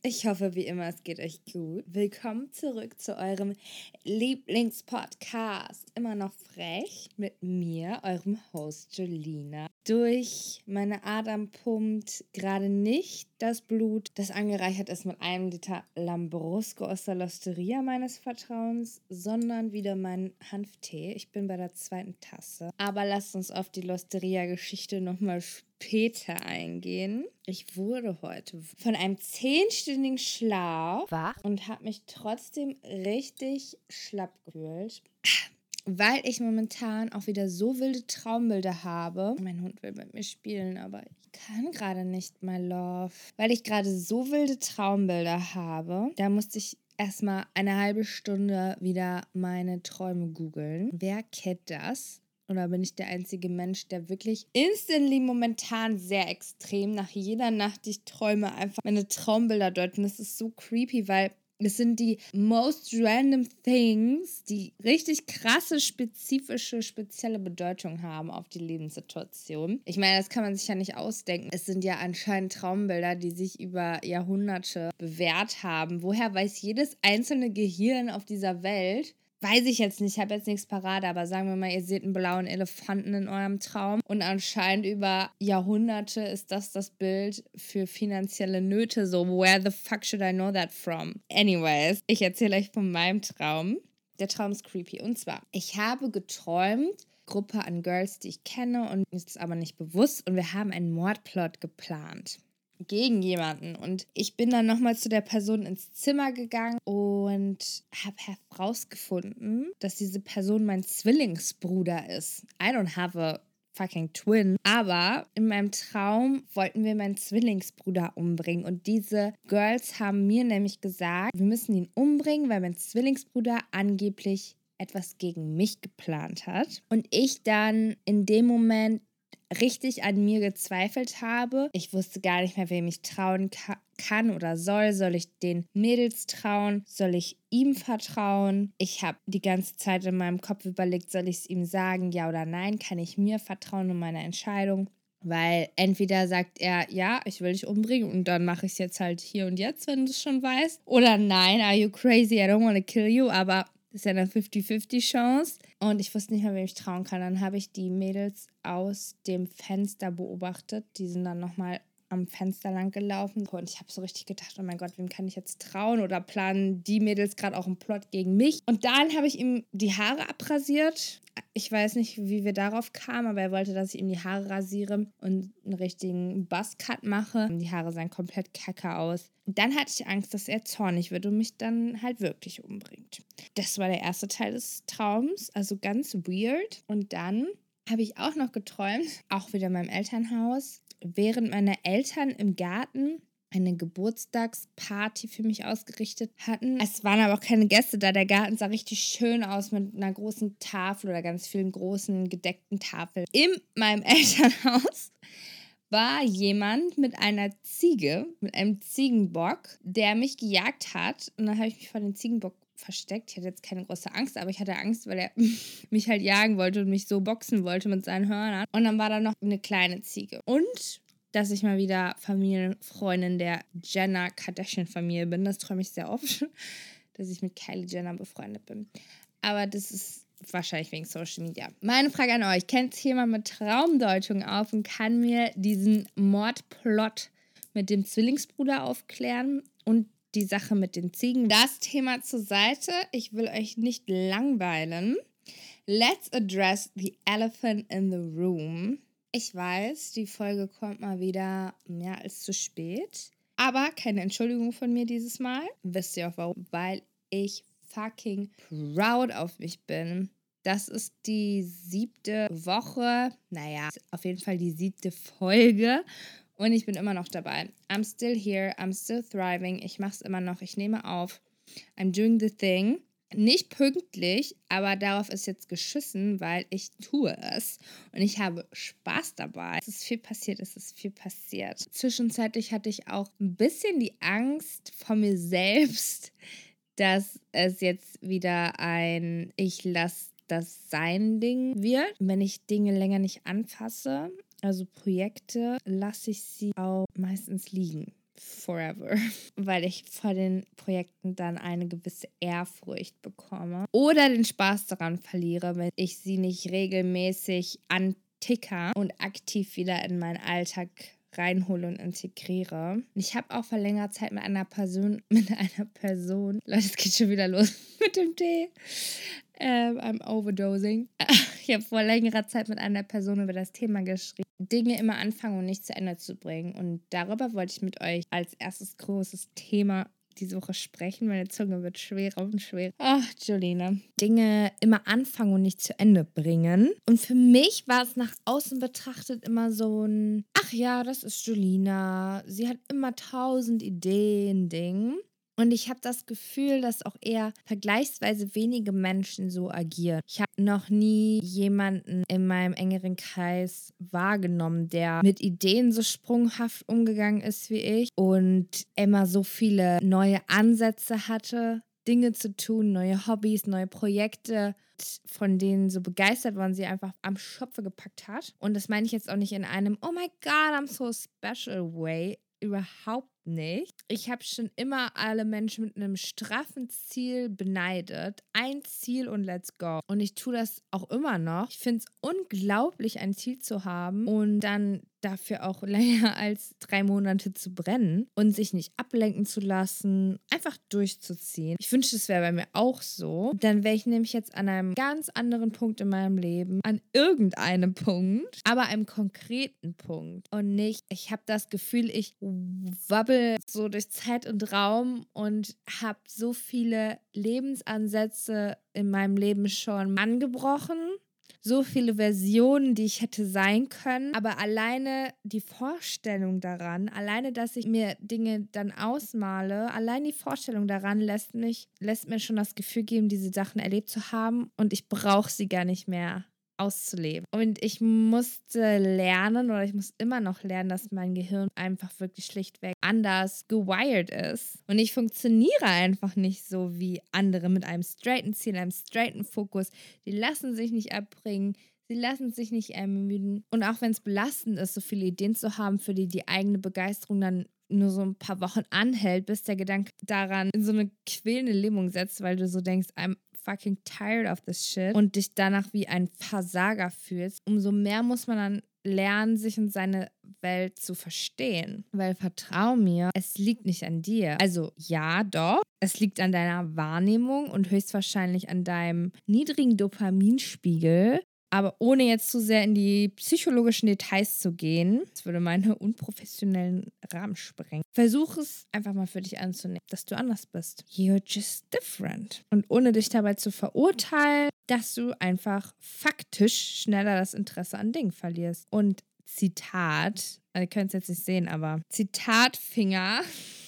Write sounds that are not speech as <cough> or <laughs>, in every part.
Ich hoffe, wie immer, es geht euch gut. Willkommen zurück zu eurem Lieblingspodcast. Immer noch frech mit mir, eurem Host Jolina. Durch meine Adern pumpt gerade nicht das Blut, das angereichert ist mit einem Liter Lambrusco aus der Losteria meines Vertrauens, sondern wieder mein Hanftee. Ich bin bei der zweiten Tasse. Aber lasst uns auf die Losteria-Geschichte nochmal später eingehen. Ich wurde heute von einem zehnstündigen Schlaf Wach? und habe mich trotzdem richtig schlapp gefühlt weil ich momentan auch wieder so wilde Traumbilder habe. Mein Hund will mit mir spielen, aber ich kann gerade nicht, my love. Weil ich gerade so wilde Traumbilder habe, da musste ich erstmal eine halbe Stunde wieder meine Träume googeln. Wer kennt das? Oder bin ich der einzige Mensch, der wirklich instantly momentan sehr extrem nach jeder Nacht, die ich träume, einfach meine Traumbilder deuten? Das ist so creepy, weil es sind die most random things, die richtig krasse, spezifische, spezielle Bedeutung haben auf die Lebenssituation. Ich meine, das kann man sich ja nicht ausdenken. Es sind ja anscheinend Traumbilder, die sich über Jahrhunderte bewährt haben. Woher weiß jedes einzelne Gehirn auf dieser Welt, Weiß ich jetzt nicht, ich habe jetzt nichts parat, aber sagen wir mal, ihr seht einen blauen Elefanten in eurem Traum und anscheinend über Jahrhunderte ist das das Bild für finanzielle Nöte. So, where the fuck should I know that from? Anyways, ich erzähle euch von meinem Traum. Der Traum ist creepy. Und zwar, ich habe geträumt, Gruppe an Girls, die ich kenne und ist aber nicht bewusst und wir haben einen Mordplot geplant gegen jemanden. Und ich bin dann nochmal zu der Person ins Zimmer gegangen und habe herausgefunden, dass diese Person mein Zwillingsbruder ist. I don't have a fucking twin. Aber in meinem Traum wollten wir meinen Zwillingsbruder umbringen. Und diese Girls haben mir nämlich gesagt, wir müssen ihn umbringen, weil mein Zwillingsbruder angeblich etwas gegen mich geplant hat. Und ich dann in dem Moment richtig an mir gezweifelt habe. Ich wusste gar nicht mehr, wem ich trauen ka kann oder soll. Soll ich den Mädels trauen? Soll ich ihm vertrauen? Ich habe die ganze Zeit in meinem Kopf überlegt, soll ich es ihm sagen, ja oder nein? Kann ich mir vertrauen und meiner Entscheidung? Weil entweder sagt er, ja, ich will dich umbringen und dann mache ich es jetzt halt hier und jetzt, wenn du es schon weißt. Oder nein, are you crazy? I don't want to kill you. Aber das ist ja eine 50-50 Chance. Und ich wusste nicht mehr, wem ich trauen kann. Dann habe ich die Mädels aus dem Fenster beobachtet. Die sind dann nochmal am Fenster lang gelaufen. Und ich habe so richtig gedacht, oh mein Gott, wem kann ich jetzt trauen? Oder planen die Mädels gerade auch einen Plot gegen mich? Und dann habe ich ihm die Haare abrasiert. Ich weiß nicht, wie wir darauf kamen, aber er wollte, dass ich ihm die Haare rasiere und einen richtigen Buzzcut mache. Die Haare sahen komplett kacke aus. Dann hatte ich Angst, dass er zornig wird und mich dann halt wirklich umbringt. Das war der erste Teil des Traums, also ganz weird. Und dann habe ich auch noch geträumt, auch wieder in meinem Elternhaus, während meine Eltern im Garten eine Geburtstagsparty für mich ausgerichtet hatten. Es waren aber auch keine Gäste da. Der Garten sah richtig schön aus mit einer großen Tafel oder ganz vielen großen gedeckten Tafeln. In meinem <laughs> Elternhaus war jemand mit einer Ziege, mit einem Ziegenbock, der mich gejagt hat. Und dann habe ich mich vor den Ziegenbock versteckt. Ich hatte jetzt keine große Angst, aber ich hatte Angst, weil er <laughs> mich halt jagen wollte und mich so boxen wollte mit seinen Hörnern. Und dann war da noch eine kleine Ziege. Und dass ich mal wieder Familienfreundin der Jenner Kardashian-Familie bin. Das träume ich sehr oft, <laughs> dass ich mit Kylie Jenner befreundet bin. Aber das ist wahrscheinlich wegen Social Media. Meine Frage an euch: Kennt sich jemand mit Traumdeutung auf und kann mir diesen Mordplot mit dem Zwillingsbruder aufklären und die Sache mit den Ziegen. Das Thema zur Seite. Ich will euch nicht langweilen. Let's address the elephant in the room. Ich weiß, die Folge kommt mal wieder mehr als zu spät. Aber keine Entschuldigung von mir dieses Mal. Wisst ihr auch warum? Weil ich fucking proud auf mich bin. Das ist die siebte Woche, naja, auf jeden Fall die siebte Folge und ich bin immer noch dabei. I'm still here, I'm still thriving. Ich mache es immer noch, ich nehme auf. I'm doing the thing. Nicht pünktlich, aber darauf ist jetzt geschissen, weil ich tue es. Und ich habe Spaß dabei. Es ist viel passiert, es ist viel passiert. Zwischenzeitlich hatte ich auch ein bisschen die Angst vor mir selbst, dass es jetzt wieder ein Ich lasse das sein Ding wird, wenn ich Dinge länger nicht anfasse Also Projekte lasse ich sie auch meistens liegen. Forever. <laughs> Weil ich vor den Projekten dann eine gewisse Ehrfurcht bekomme. Oder den Spaß daran verliere, wenn ich sie nicht regelmäßig anticker und aktiv wieder in meinen Alltag reinhole und integriere. Ich habe auch vor längerer Zeit mit einer Person, <laughs> mit einer Person, Leute, es geht schon wieder los <laughs> mit dem Tee. Ähm, I'm overdosing. <laughs> Ich habe vor längerer Zeit mit einer Person über das Thema geschrieben, Dinge immer anfangen und nicht zu Ende zu bringen. Und darüber wollte ich mit euch als erstes großes Thema diese Woche sprechen. Meine Zunge wird schwerer und schwerer. Ach, Jolene. Dinge immer anfangen und nicht zu Ende bringen. Und für mich war es nach außen betrachtet immer so ein, ach ja, das ist Jolina. Sie hat immer tausend Ideen, Ding. Und ich habe das Gefühl, dass auch eher vergleichsweise wenige Menschen so agieren. Ich habe noch nie jemanden in meinem engeren Kreis wahrgenommen, der mit Ideen so sprunghaft umgegangen ist wie ich und immer so viele neue Ansätze hatte, Dinge zu tun, neue Hobbys, neue Projekte von denen so begeistert waren, sie einfach am Schopfe gepackt hat. Und das meine ich jetzt auch nicht in einem Oh my God, I'm so special way. Überhaupt nicht. Ich habe schon immer alle Menschen mit einem straffen Ziel beneidet. Ein Ziel und let's go. Und ich tue das auch immer noch. Ich finde es unglaublich, ein Ziel zu haben und dann dafür auch <laughs> länger als drei Monate zu brennen und sich nicht ablenken zu lassen, einfach durchzuziehen. Ich wünschte, es wäre bei mir auch so. Dann wäre ich nämlich jetzt an einem ganz anderen Punkt in meinem Leben, an irgendeinem Punkt, aber einem konkreten Punkt und nicht, ich habe das Gefühl, ich wabbel so durch Zeit und Raum und habe so viele Lebensansätze in meinem Leben schon angebrochen. So viele Versionen, die ich hätte sein können. Aber alleine die Vorstellung daran, alleine, dass ich mir Dinge dann ausmale, allein die Vorstellung daran lässt mich, lässt mir schon das Gefühl geben, diese Sachen erlebt zu haben. Und ich brauche sie gar nicht mehr auszuleben. Und ich musste lernen oder ich muss immer noch lernen, dass mein Gehirn einfach wirklich schlichtweg anders gewired ist. Und ich funktioniere einfach nicht so wie andere mit einem straighten Ziel, einem straighten Fokus. Die lassen sich nicht abbringen. Sie lassen sich nicht ermüden. Und auch wenn es belastend ist, so viele Ideen zu haben, für die die eigene Begeisterung dann nur so ein paar Wochen anhält, bis der Gedanke daran in so eine quälende Lähmung setzt, weil du so denkst, I'm fucking tired of this shit und dich danach wie ein Versager fühlst, umso mehr muss man dann lernen, sich in seine Welt zu verstehen. Weil vertrau mir, es liegt nicht an dir. Also ja, doch. Es liegt an deiner Wahrnehmung und höchstwahrscheinlich an deinem niedrigen Dopaminspiegel. Aber ohne jetzt zu sehr in die psychologischen Details zu gehen, das würde meine unprofessionellen Rahmen sprengen. Versuch es einfach mal für dich anzunehmen, dass du anders bist. You're just different. Und ohne dich dabei zu verurteilen, dass du einfach faktisch schneller das Interesse an Dingen verlierst. Und Zitat, also ihr könnt es jetzt nicht sehen, aber Zitatfinger <laughs>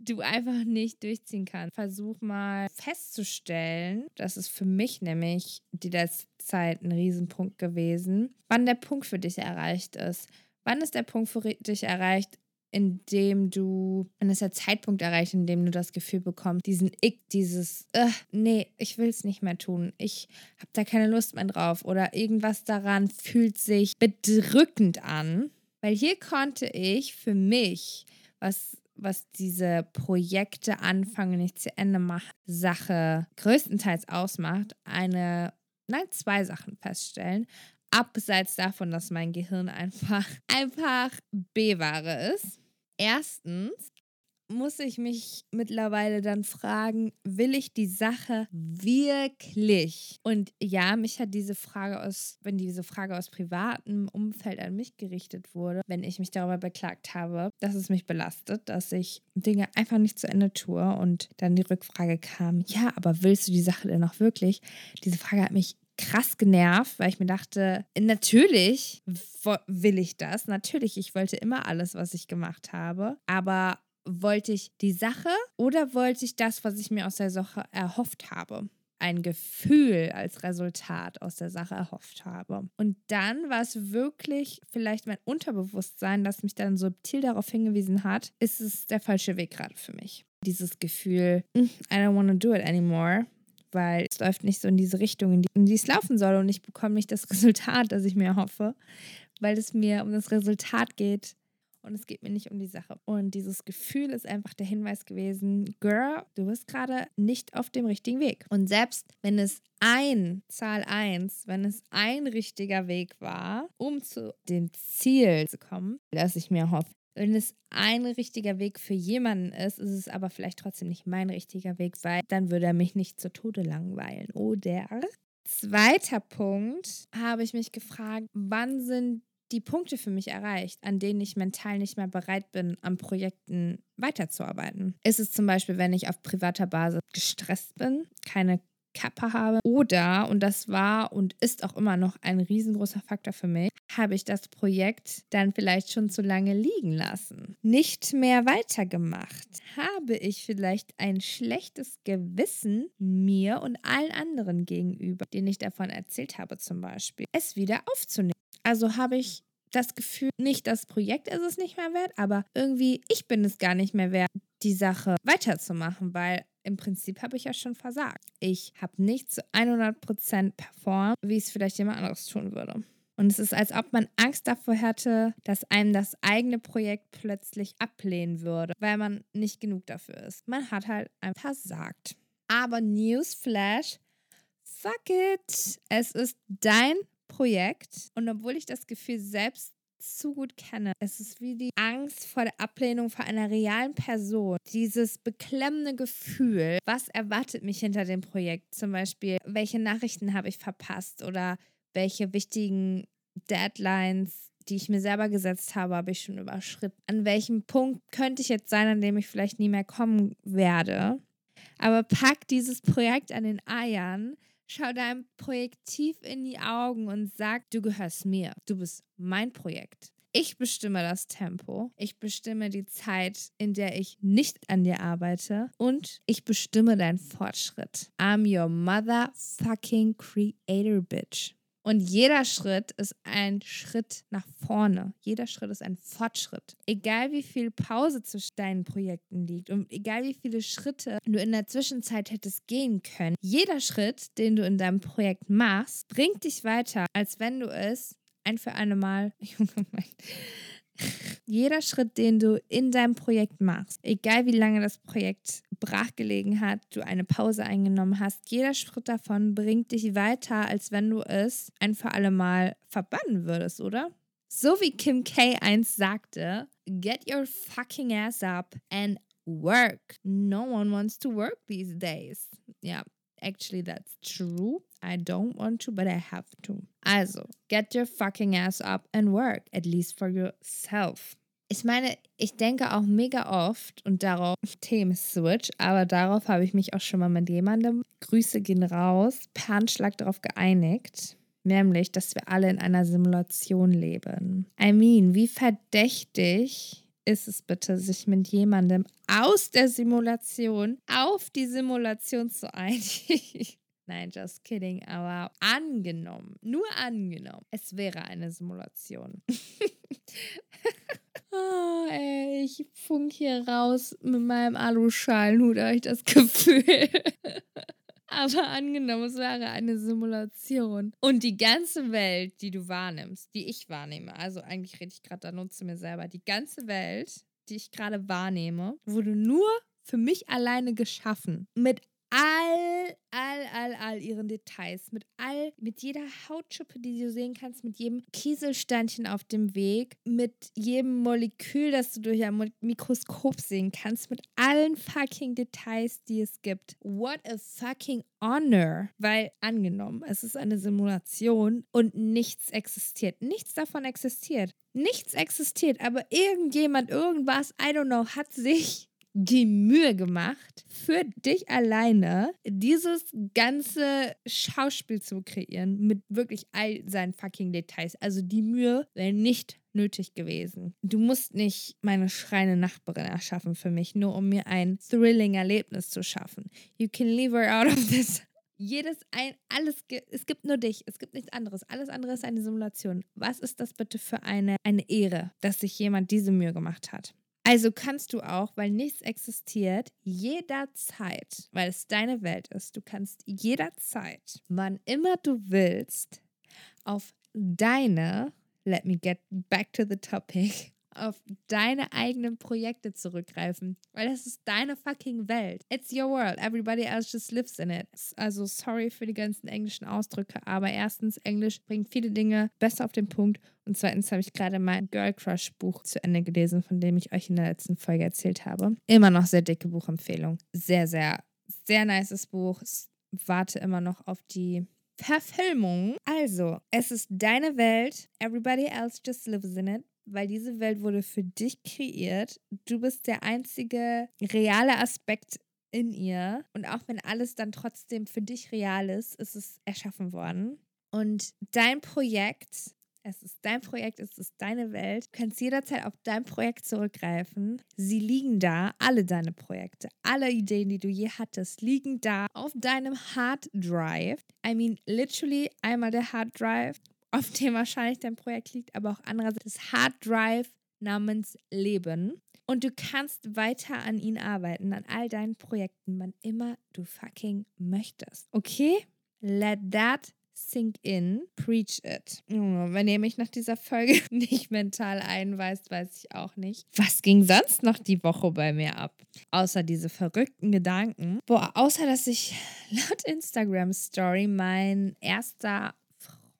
du einfach nicht durchziehen kannst. Versuch mal festzustellen, das ist für mich nämlich die letzte Zeit ein Riesenpunkt gewesen, wann der Punkt für dich erreicht ist. Wann ist der Punkt für dich erreicht, in dem du, wann ist der Zeitpunkt erreicht, in dem du das Gefühl bekommst, diesen Ick, dieses, uh, nee, ich will es nicht mehr tun, ich habe da keine Lust mehr drauf oder irgendwas daran fühlt sich bedrückend an. Weil hier konnte ich für mich, was was diese Projekte anfangen, nicht zu Ende machen, Sache größtenteils ausmacht, eine, nein, zwei Sachen feststellen. Abseits davon, dass mein Gehirn einfach, <laughs> einfach B-Ware ist. Erstens, muss ich mich mittlerweile dann fragen, will ich die Sache wirklich? Und ja, mich hat diese Frage aus, wenn diese Frage aus privatem Umfeld an mich gerichtet wurde, wenn ich mich darüber beklagt habe, dass es mich belastet, dass ich Dinge einfach nicht zu Ende tue und dann die Rückfrage kam, ja, aber willst du die Sache denn auch wirklich? Diese Frage hat mich krass genervt, weil ich mir dachte, natürlich will ich das. Natürlich, ich wollte immer alles, was ich gemacht habe. Aber wollte ich die Sache oder wollte ich das, was ich mir aus der Sache erhofft habe? Ein Gefühl als Resultat aus der Sache erhofft habe. Und dann war es wirklich vielleicht mein Unterbewusstsein, das mich dann subtil darauf hingewiesen hat, ist es der falsche Weg gerade für mich. Dieses Gefühl, hm, I don't want to do it anymore, weil es läuft nicht so in diese Richtung, in die, in die es laufen soll und ich bekomme nicht das <laughs> Resultat, das ich mir hoffe weil es mir um das Resultat geht und es geht mir nicht um die Sache. Und dieses Gefühl ist einfach der Hinweis gewesen, Girl, du bist gerade nicht auf dem richtigen Weg. Und selbst wenn es ein, Zahl 1, wenn es ein richtiger Weg war, um zu dem Ziel zu kommen, das ich mir hoffe, wenn es ein richtiger Weg für jemanden ist, ist es aber vielleicht trotzdem nicht mein richtiger Weg, weil dann würde er mich nicht zu Tode langweilen. Oder? Zweiter Punkt habe ich mich gefragt, wann sind die Punkte für mich erreicht, an denen ich mental nicht mehr bereit bin, an Projekten weiterzuarbeiten. Ist es zum Beispiel, wenn ich auf privater Basis gestresst bin, keine Kappa habe oder, und das war und ist auch immer noch ein riesengroßer Faktor für mich, habe ich das Projekt dann vielleicht schon zu lange liegen lassen, nicht mehr weitergemacht. Habe ich vielleicht ein schlechtes Gewissen mir und allen anderen gegenüber, denen ich davon erzählt habe zum Beispiel, es wieder aufzunehmen. Also habe ich das Gefühl, nicht das Projekt ist es nicht mehr wert, aber irgendwie ich bin es gar nicht mehr wert, die Sache weiterzumachen, weil im Prinzip habe ich ja schon versagt. Ich habe nicht zu 100% performt, wie es vielleicht jemand anderes tun würde. Und es ist, als ob man Angst davor hätte, dass einem das eigene Projekt plötzlich ablehnen würde, weil man nicht genug dafür ist. Man hat halt einfach versagt. Aber Newsflash, fuck it. Es ist dein Projekt. Und obwohl ich das Gefühl selbst zu gut kenne. Es ist wie die Angst vor der Ablehnung vor einer realen Person. Dieses beklemmende Gefühl, was erwartet mich hinter dem Projekt? Zum Beispiel, welche Nachrichten habe ich verpasst oder welche wichtigen Deadlines, die ich mir selber gesetzt habe, habe ich schon überschritten. An welchem Punkt könnte ich jetzt sein, an dem ich vielleicht nie mehr kommen werde? Aber pack dieses Projekt an den Eiern, Schau deinem Projekt tief in die Augen und sag, du gehörst mir. Du bist mein Projekt. Ich bestimme das Tempo. Ich bestimme die Zeit, in der ich nicht an dir arbeite. Und ich bestimme deinen Fortschritt. I'm your motherfucking creator, bitch. Und jeder Schritt ist ein Schritt nach vorne. Jeder Schritt ist ein Fortschritt. Egal wie viel Pause zwischen deinen Projekten liegt und egal wie viele Schritte du in der Zwischenzeit hättest gehen können, jeder Schritt, den du in deinem Projekt machst, bringt dich weiter, als wenn du es ein für eine Mal, <laughs> Jeder Schritt, den du in deinem Projekt machst, egal wie lange das Projekt brachgelegen hat, du eine Pause eingenommen hast, jeder Schritt davon bringt dich weiter, als wenn du es ein für alle Mal verbannen würdest, oder? So wie Kim K. einst sagte, get your fucking ass up and work. No one wants to work these days. Ja, actually that's true. I don't want to, but I have to. Also, get your fucking ass up and work, at least for yourself. Ich meine, ich denke auch mega oft und darauf <laughs> Themenswitch, aber darauf habe ich mich auch schon mal mit jemandem, Grüße gehen raus, per Handschlag darauf geeinigt, nämlich, dass wir alle in einer Simulation leben. I mean, wie verdächtig ist es bitte, sich mit jemandem aus der Simulation auf die Simulation zu <laughs> einigen? Nein, just kidding. Aber angenommen, nur angenommen, es wäre eine Simulation. <laughs> funk hier raus mit meinem Aluschalenhut, habe ich das <laughs> Gefühl. Aber angenommen, es wäre eine Simulation. Und die ganze Welt, die du wahrnimmst, die ich wahrnehme, also eigentlich rede ich gerade da nur zu mir selber, die ganze Welt, die ich gerade wahrnehme, wurde nur für mich alleine geschaffen. Mit all, all, all, all ihren Details, mit all, mit jeder Hautschuppe, die du sehen kannst, mit jedem Kieselsteinchen auf dem Weg, mit jedem Molekül, das du durch ein Mikroskop sehen kannst, mit allen fucking Details, die es gibt. What a fucking honor. Weil angenommen, es ist eine Simulation und nichts existiert. Nichts davon existiert. Nichts existiert, aber irgendjemand, irgendwas, I don't know, hat sich die Mühe gemacht, für dich alleine dieses ganze Schauspiel zu kreieren mit wirklich all seinen fucking Details. Also die Mühe wäre nicht nötig gewesen. Du musst nicht meine schreiende Nachbarin erschaffen für mich, nur um mir ein thrilling Erlebnis zu schaffen. You can leave her out of this. Jedes ein, alles, es gibt nur dich, es gibt nichts anderes. Alles andere ist eine Simulation. Was ist das bitte für eine, eine Ehre, dass sich jemand diese Mühe gemacht hat? Also kannst du auch, weil nichts existiert, jederzeit, weil es deine Welt ist, du kannst jederzeit, wann immer du willst, auf deine let me get back to the topic auf deine eigenen Projekte zurückgreifen, weil das ist deine fucking Welt. It's your world. Everybody else just lives in it. Also sorry für die ganzen englischen Ausdrücke, aber erstens, Englisch bringt viele Dinge besser auf den Punkt und zweitens habe ich gerade mein Girl Crush Buch zu Ende gelesen, von dem ich euch in der letzten Folge erzählt habe. Immer noch sehr dicke Buchempfehlung. Sehr, sehr, sehr nices Buch. Warte immer noch auf die Verfilmung. Also, es ist deine Welt. Everybody else just lives in it weil diese Welt wurde für dich kreiert. Du bist der einzige reale Aspekt in ihr. Und auch wenn alles dann trotzdem für dich real ist, ist es erschaffen worden. Und dein Projekt, es ist dein Projekt, es ist deine Welt. Du kannst jederzeit auf dein Projekt zurückgreifen. Sie liegen da, alle deine Projekte, alle Ideen, die du je hattest, liegen da auf deinem Hard Drive. I mean, literally einmal der Hard Drive auf dem wahrscheinlich dein Projekt liegt, aber auch andererseits das Hard Drive namens Leben. Und du kannst weiter an ihn arbeiten, an all deinen Projekten, wann immer du fucking möchtest. Okay? Let that sink in. Preach it. Wenn ihr mich nach dieser Folge <laughs> nicht mental einweist, weiß ich auch nicht. Was ging sonst noch die Woche bei mir ab? Außer diese verrückten Gedanken. Boah, außer dass ich <laughs> laut Instagram Story mein erster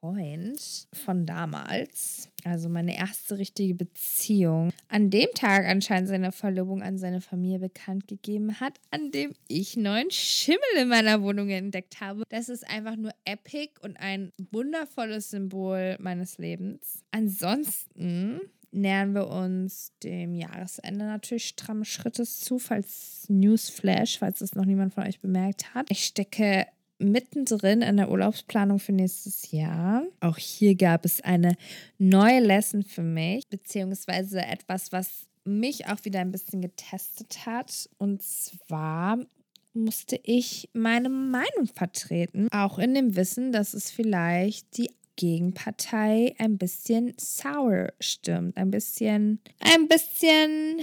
Freund von damals, also meine erste richtige Beziehung, an dem Tag anscheinend seine Verlobung an seine Familie bekannt gegeben hat, an dem ich neuen Schimmel in meiner Wohnung entdeckt habe. Das ist einfach nur epic und ein wundervolles Symbol meines Lebens. Ansonsten nähern wir uns dem Jahresende natürlich stramme Schrittes zu, falls Newsflash, falls es noch niemand von euch bemerkt hat. Ich stecke mittendrin in der Urlaubsplanung für nächstes Jahr. Auch hier gab es eine neue Lesson für mich, beziehungsweise etwas, was mich auch wieder ein bisschen getestet hat. Und zwar musste ich meine Meinung vertreten, auch in dem Wissen, dass es vielleicht die Gegenpartei ein bisschen sour stimmt, ein bisschen, ein bisschen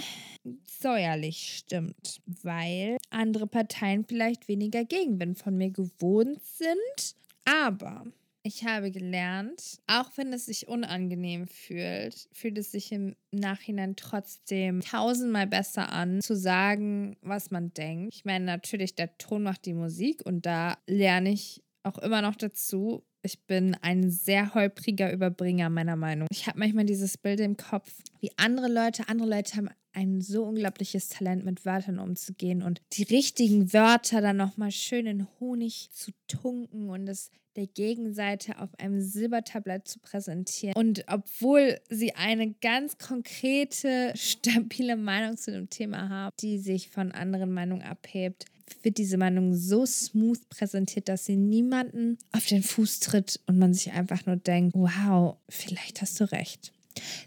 säuerlich stimmt, weil andere Parteien vielleicht weniger Gegenwind von mir gewohnt sind. Aber ich habe gelernt, auch wenn es sich unangenehm fühlt, fühlt es sich im Nachhinein trotzdem tausendmal besser an, zu sagen, was man denkt. Ich meine, natürlich, der Ton macht die Musik und da lerne ich auch immer noch dazu. Ich bin ein sehr holpriger Überbringer meiner Meinung. Ich habe manchmal dieses Bild im Kopf, wie andere Leute, andere Leute haben ein so unglaubliches Talent, mit Wörtern umzugehen und die richtigen Wörter dann nochmal schön in Honig zu tunken und es der Gegenseite auf einem Silbertablett zu präsentieren. Und obwohl sie eine ganz konkrete, stabile Meinung zu dem Thema haben, die sich von anderen Meinungen abhebt, wird diese Meinung so smooth präsentiert, dass sie niemanden auf den Fuß tritt und man sich einfach nur denkt, wow, vielleicht hast du recht.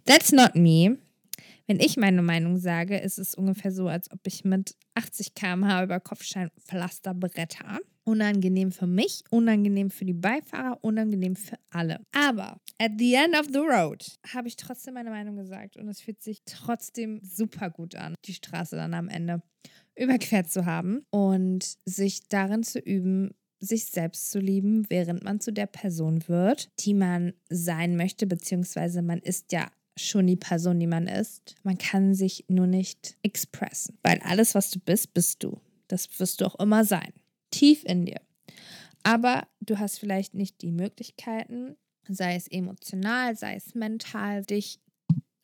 That's not me. Wenn ich meine Meinung sage, ist es ungefähr so, als ob ich mit 80 km/h über Kopfsteinpflaster bretter. Unangenehm für mich, unangenehm für die Beifahrer, unangenehm für alle. Aber at the end of the road habe ich trotzdem meine Meinung gesagt und es fühlt sich trotzdem super gut an, die Straße dann am Ende überquert zu haben und sich darin zu üben, sich selbst zu lieben, während man zu der Person wird, die man sein möchte, beziehungsweise man ist ja schon die Person, die man ist. Man kann sich nur nicht expressen, weil alles, was du bist, bist du. Das wirst du auch immer sein. Tief in dir. Aber du hast vielleicht nicht die Möglichkeiten, sei es emotional, sei es mental, dich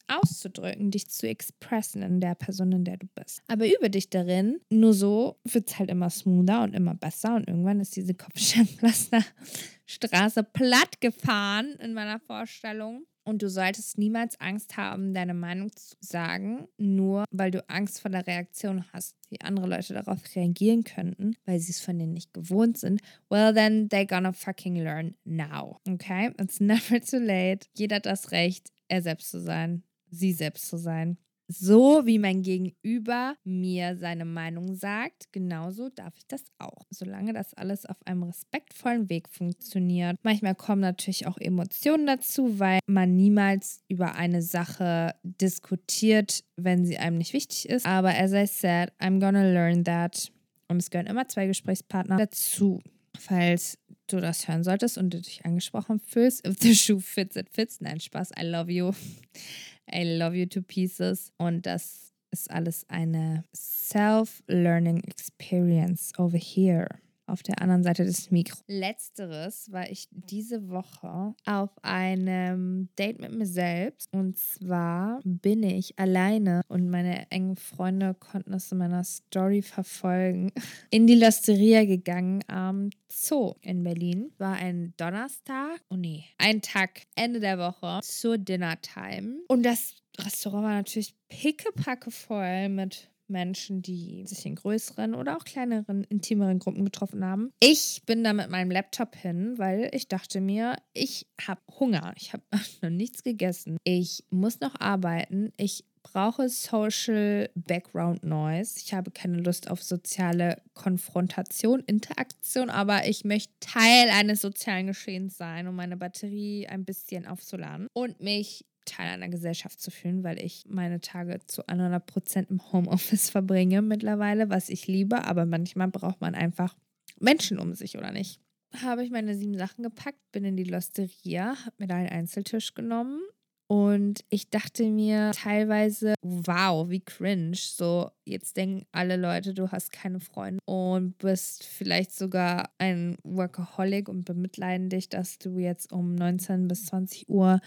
auszudrücken, dich zu expressen in der Person, in der du bist. Aber übe dich darin. Nur so wird es halt immer smoother und immer besser. Und irgendwann ist diese Kopfsteinpflasterstraße platt gefahren in meiner Vorstellung. Und du solltest niemals Angst haben, deine Meinung zu sagen, nur weil du Angst vor der Reaktion hast, wie andere Leute darauf reagieren könnten, weil sie es von denen nicht gewohnt sind. Well, then they're gonna fucking learn now. Okay? It's never too late. Jeder hat das Recht, er selbst zu sein, sie selbst zu sein. So wie mein Gegenüber mir seine Meinung sagt, genauso darf ich das auch. Solange das alles auf einem respektvollen Weg funktioniert. Manchmal kommen natürlich auch Emotionen dazu, weil man niemals über eine Sache diskutiert, wenn sie einem nicht wichtig ist. Aber as I said, I'm gonna learn that. Und es gehören immer zwei Gesprächspartner dazu. Falls du das hören solltest und du dich angesprochen fühlst, if the shoe fits, it fits. Nein, Spaß, I love you. I love you to pieces. Und das ist alles eine Self-Learning Experience over here auf der anderen Seite des Mikros. Letzteres war ich diese Woche auf einem Date mit mir selbst. Und zwar bin ich alleine und meine engen Freunde konnten es in meiner Story verfolgen. <laughs> In die Losteria gegangen am Zoo in Berlin. War ein Donnerstag. Oh nee, ein Tag Ende der Woche zur Dinnertime. Und das Restaurant war natürlich pickepacke voll mit Menschen, die sich in größeren oder auch kleineren, intimeren Gruppen getroffen haben. Ich bin da mit meinem Laptop hin, weil ich dachte mir, ich habe Hunger. Ich habe <laughs> noch nichts gegessen. Ich muss noch arbeiten. Ich brauche Social Background Noise. Ich habe keine Lust auf soziale Konfrontation, Interaktion, aber ich möchte Teil eines sozialen Geschehens sein, um meine Batterie ein bisschen aufzuladen und mich Teil einer Gesellschaft zu fühlen, weil ich meine Tage zu 100 Prozent im Homeoffice verbringe mittlerweile, was ich liebe. Aber manchmal braucht man einfach Menschen um sich, oder nicht? Habe ich meine sieben Sachen gepackt, bin in die Losteria, habe mir da einen Einzeltisch genommen und ich dachte mir teilweise, wow, wie cringe. So, jetzt denken alle Leute, du hast keine Freunde und bist vielleicht sogar ein Workaholic und bemitleiden dich, dass du jetzt um 19 bis 20 Uhr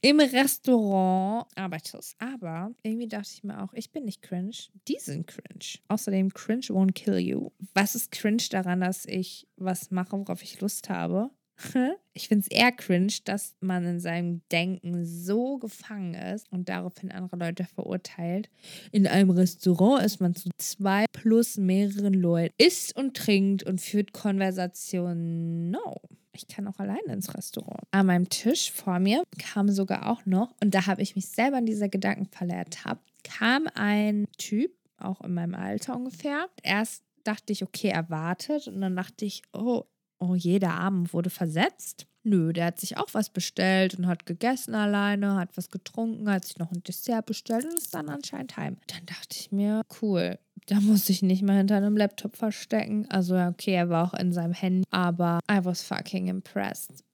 im Restaurant arbeitest. Aber irgendwie dachte ich mir auch, ich bin nicht cringe, die sind cringe. Außerdem, cringe won't kill you. Was ist cringe daran, dass ich was mache, worauf ich Lust habe? <laughs> Ich finde es eher cringe, dass man in seinem Denken so gefangen ist und daraufhin andere Leute verurteilt. In einem Restaurant ist man zu zwei plus mehreren Leuten, isst und trinkt und führt Konversationen. No ich kann auch alleine ins Restaurant. An meinem Tisch vor mir kam sogar auch noch, und da habe ich mich selber in dieser Gedankenfalle ertappt, kam ein Typ, auch in meinem Alter ungefähr. Erst dachte ich, okay, er wartet. Und dann dachte ich, oh, oh, jeder Abend wurde versetzt. Nö, der hat sich auch was bestellt und hat gegessen alleine, hat was getrunken, hat sich noch ein Dessert bestellt und ist dann anscheinend heim. Dann dachte ich mir, cool, da muss ich nicht mehr hinter einem Laptop verstecken. Also, okay, er war auch in seinem Handy, aber I was fucking impressed.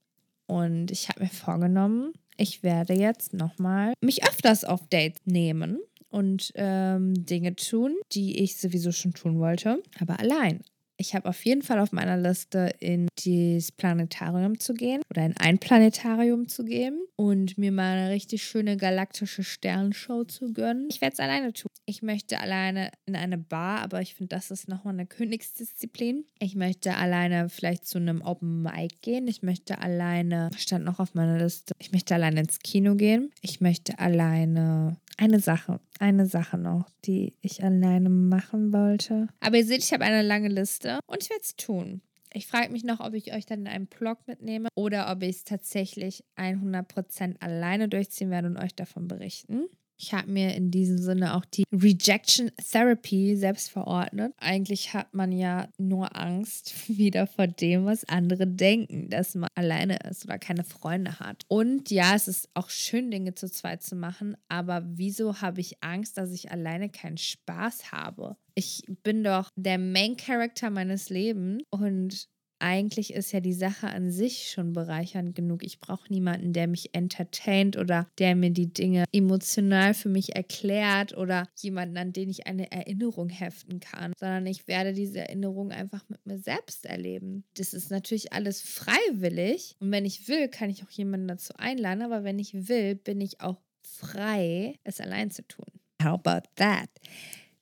Und ich habe mir vorgenommen, ich werde jetzt nochmal mich öfters auf Dates nehmen und ähm, Dinge tun, die ich sowieso schon tun wollte, aber allein. Ich habe auf jeden Fall auf meiner Liste, in das Planetarium zu gehen oder in ein Planetarium zu gehen und mir mal eine richtig schöne galaktische Sternshow zu gönnen. Ich werde es alleine tun. Ich möchte alleine in eine Bar, aber ich finde, das ist nochmal eine <laughs> Königsdisziplin. Ich möchte alleine vielleicht zu einem Open Mic gehen. Ich möchte alleine, stand noch auf meiner Liste, ich möchte alleine ins Kino gehen. Ich möchte alleine eine Sache, eine Sache noch, die ich alleine machen wollte. Aber ihr seht, ich habe eine lange Liste und ich werde es tun. Ich frage mich noch, ob ich euch dann in einen Blog mitnehme oder ob ich es tatsächlich 100% alleine durchziehen werde und euch davon berichten. Ich habe mir in diesem Sinne auch die Rejection Therapy selbst verordnet. Eigentlich hat man ja nur Angst <laughs> wieder vor dem, was andere denken, dass man alleine ist oder keine Freunde hat. Und ja, es ist auch schön, Dinge zu zweit zu machen, aber wieso habe ich Angst, dass ich alleine keinen Spaß habe? Ich bin doch der Main Character meines Lebens und eigentlich ist ja die Sache an sich schon bereichernd genug. Ich brauche niemanden, der mich entertaint oder der mir die Dinge emotional für mich erklärt oder jemanden, an den ich eine Erinnerung heften kann, sondern ich werde diese Erinnerung einfach mit mir selbst erleben. Das ist natürlich alles freiwillig und wenn ich will, kann ich auch jemanden dazu einladen, aber wenn ich will, bin ich auch frei, es allein zu tun. How about that?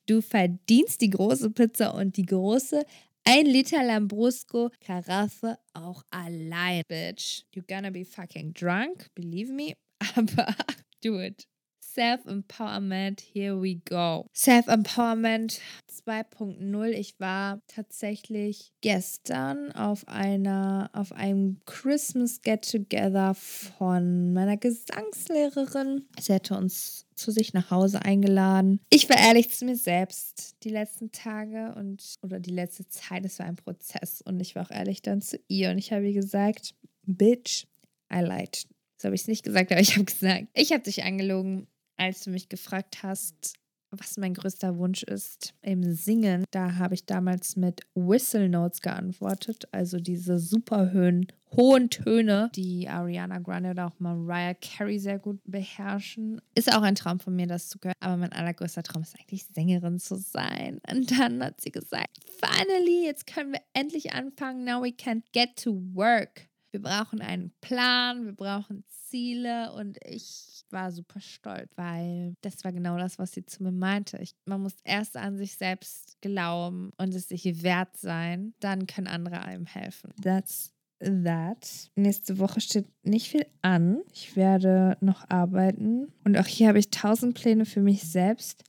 Du verdienst die große Pizza und die große ein Liter Lambrusco Karaffe auch allein, bitch. You're gonna be fucking drunk, believe me, <laughs> aber do it. Self-Empowerment, here we go. Self-Empowerment 2.0. Ich war tatsächlich gestern auf einer, auf einem Christmas Get-Together von meiner Gesangslehrerin. Sie hätte uns zu sich nach Hause eingeladen. Ich war ehrlich zu mir selbst die letzten Tage und oder die letzte Zeit. Es war ein Prozess und ich war auch ehrlich dann zu ihr und ich habe ihr gesagt, Bitch, I lied. So habe ich es nicht gesagt, aber ich habe gesagt, ich habe dich angelogen als du mich gefragt hast, was mein größter Wunsch ist im Singen, da habe ich damals mit Whistle Notes geantwortet, also diese super hohen, Töne, die Ariana Grande oder auch Mariah Carey sehr gut beherrschen. Ist auch ein Traum von mir, das zu können. Aber mein allergrößter Traum ist eigentlich Sängerin zu sein. Und dann hat sie gesagt, finally, jetzt können wir endlich anfangen. Now we can get to work. Wir brauchen einen Plan, wir brauchen Ziele und ich war super stolz, weil das war genau das, was sie zu mir meinte. Ich, man muss erst an sich selbst glauben und es sich wert sein, dann können andere einem helfen. That's that. Nächste Woche steht nicht viel an. Ich werde noch arbeiten und auch hier habe ich tausend Pläne für mich selbst.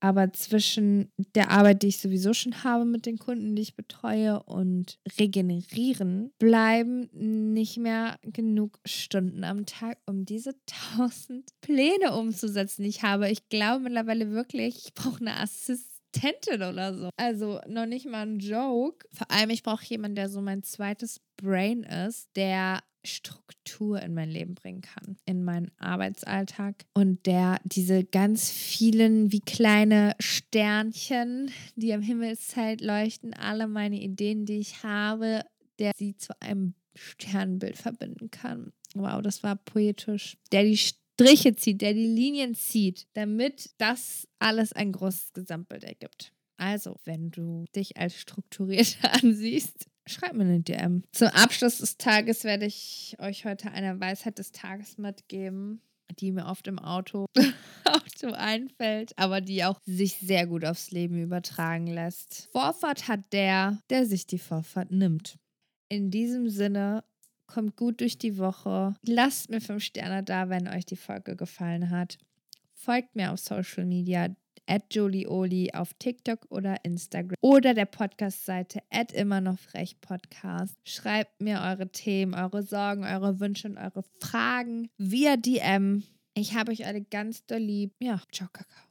Aber zwischen der Arbeit, die ich sowieso schon habe mit den Kunden, die ich betreue, und regenerieren, bleiben nicht mehr genug Stunden am Tag, um diese <laughs> tausend Pläne umzusetzen, die ich habe. Ich glaube mittlerweile wirklich, ich brauche eine Assistentin oder so. Also noch nicht mal ein Joke. Vor allem, ich brauche jemanden, der so mein zweites Brain ist, der Struktur in mein Leben bringen kann, in meinen Arbeitsalltag und der diese ganz vielen wie kleine Sternchen, die am Himmelszeit leuchten, alle meine Ideen, die ich habe, der sie zu einem Sternbild verbinden kann. Wow, das war poetisch. Der die Striche zieht, der die Linien zieht, damit das alles ein großes Gesamtbild ergibt. Also, wenn du dich als strukturiert <laughs> ansiehst, schreib mir eine DM. Zum Abschluss des Tages werde ich euch heute eine Weisheit des Tages mitgeben, die mir oft im Auto, <laughs> Auto einfällt, aber die auch sich sehr gut aufs Leben übertragen lässt. Vorfahrt hat der, der sich die Vorfahrt nimmt. In diesem Sinne, kommt gut durch die Woche. Lasst mir fünf Sterne da, wenn euch die Folge gefallen hat. Folgt mir auf Social Media at Jolieoli auf TikTok oder Instagram oder der Podcast-Seite at immer noch frech Podcast. Schreibt mir eure Themen, eure Sorgen, eure Wünsche und eure Fragen via DM. Ich habe euch alle ganz doll lieb. Ja, ciao, Kakao.